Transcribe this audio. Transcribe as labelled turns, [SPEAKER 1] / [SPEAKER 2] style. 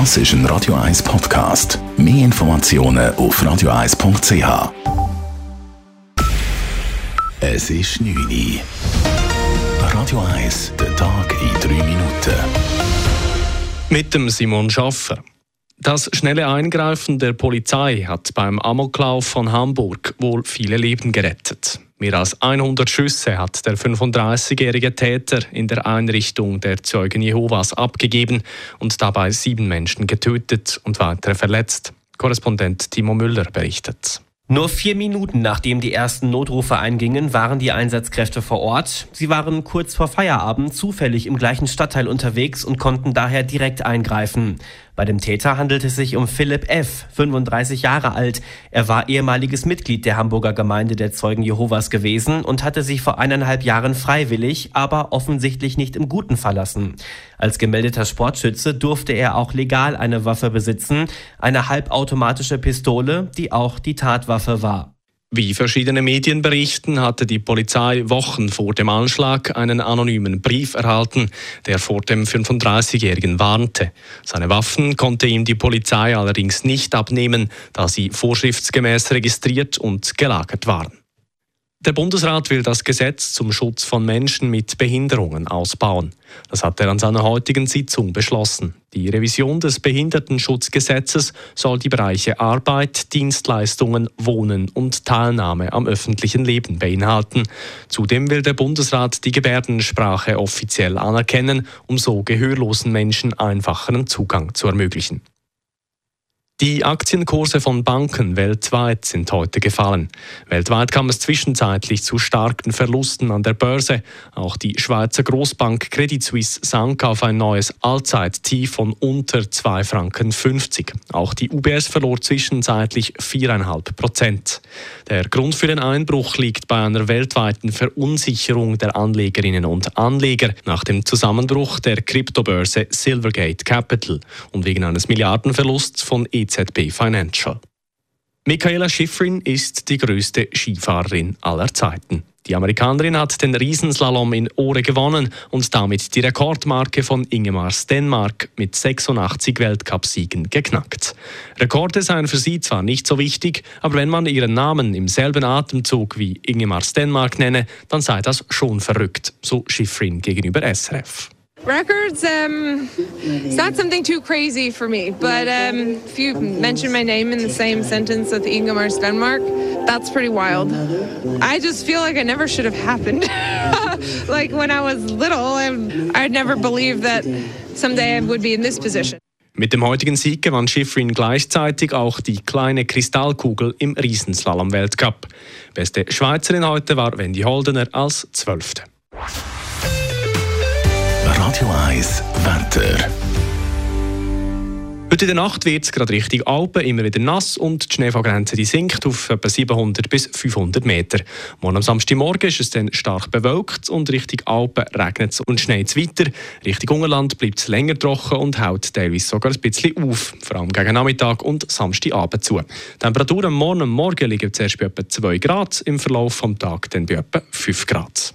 [SPEAKER 1] Das ist ein Radio 1 Podcast. Mehr Informationen auf radio1.ch. Es ist 9 Uhr. Radio 1, der Tag in 3 Minuten.
[SPEAKER 2] Mit dem Simon Schaffer. Das schnelle Eingreifen der Polizei hat beim Amoklauf von Hamburg wohl viele Leben gerettet. Mehr als 100 Schüsse hat der 35-jährige Täter in der Einrichtung der Zeugen Jehovas abgegeben und dabei sieben Menschen getötet und weitere verletzt. Korrespondent Timo Müller berichtet.
[SPEAKER 3] Nur vier Minuten nachdem die ersten Notrufe eingingen, waren die Einsatzkräfte vor Ort. Sie waren kurz vor Feierabend zufällig im gleichen Stadtteil unterwegs und konnten daher direkt eingreifen. Bei dem Täter handelt es sich um Philipp F., 35 Jahre alt. Er war ehemaliges Mitglied der Hamburger Gemeinde der Zeugen Jehovas gewesen und hatte sich vor eineinhalb Jahren freiwillig, aber offensichtlich nicht im Guten verlassen. Als gemeldeter Sportschütze durfte er auch legal eine Waffe besitzen, eine halbautomatische Pistole, die auch die Tatwaffe war.
[SPEAKER 2] Wie verschiedene Medien berichten, hatte die Polizei Wochen vor dem Anschlag einen anonymen Brief erhalten, der vor dem 35-Jährigen warnte. Seine Waffen konnte ihm die Polizei allerdings nicht abnehmen, da sie vorschriftsgemäß registriert und gelagert waren. Der Bundesrat will das Gesetz zum Schutz von Menschen mit Behinderungen ausbauen. Das hat er an seiner heutigen Sitzung beschlossen. Die Revision des Behindertenschutzgesetzes soll die Bereiche Arbeit, Dienstleistungen, Wohnen und Teilnahme am öffentlichen Leben beinhalten. Zudem will der Bundesrat die Gebärdensprache offiziell anerkennen, um so gehörlosen Menschen einfacheren Zugang zu ermöglichen. Die Aktienkurse von Banken weltweit sind heute gefallen. Weltweit kam es zwischenzeitlich zu starken Verlusten an der Börse. Auch die Schweizer Großbank Credit Suisse sank auf ein neues Allzeittief von unter 2,50 Franken. Auch die UBS verlor zwischenzeitlich 4,5 Prozent. Der Grund für den Einbruch liegt bei einer weltweiten Verunsicherung der Anlegerinnen und Anleger nach dem Zusammenbruch der Kryptobörse Silvergate Capital und wegen eines Milliardenverlusts von EZB Financial. Michaela Schifrin ist die größte Skifahrerin aller Zeiten. Die Amerikanerin hat den Riesenslalom in Ore gewonnen und damit die Rekordmarke von Ingemar Stenmark mit 86 Weltcupsiegen geknackt. Rekorde seien für sie zwar nicht so wichtig, aber wenn man ihren Namen im selben Atemzug wie Ingemar Stenmark nenne, dann sei das schon verrückt, so Schifrin gegenüber SRF.
[SPEAKER 4] Records, um, it's not something too crazy for me, but um, if you mention my name in the same sentence with Ingemar Stenmark, that's pretty wild. I just feel like it never should have happened. like when I was little, I'd never believed that someday I would be in this position.
[SPEAKER 2] Mit dem heutigen Sieg gewann Schifrin gleichzeitig auch die kleine Kristallkugel im Riesenslalom-Weltcup. Beste Schweizerin heute war Wendy Holdener als Zwölfte.
[SPEAKER 1] 1 Wetter.
[SPEAKER 2] Heute in der Nacht wird es gerade Richtung Alpen immer wieder nass und die Schneefallgrenze die sinkt auf etwa 700 bis 500 Meter. Morgen am Samstagmorgen ist es dann stark bewölkt und Richtung Alpen regnet es und schneit es weiter. Richtung Ungerland bleibt es länger trocken und hält teilweise sogar ein bisschen auf, vor allem gegen Nachmittag und Samstagabend zu. Die Temperaturen morgen und morgen liegen zuerst bei etwa 2 Grad, im Verlauf des Tages dann bei etwa 5 Grad.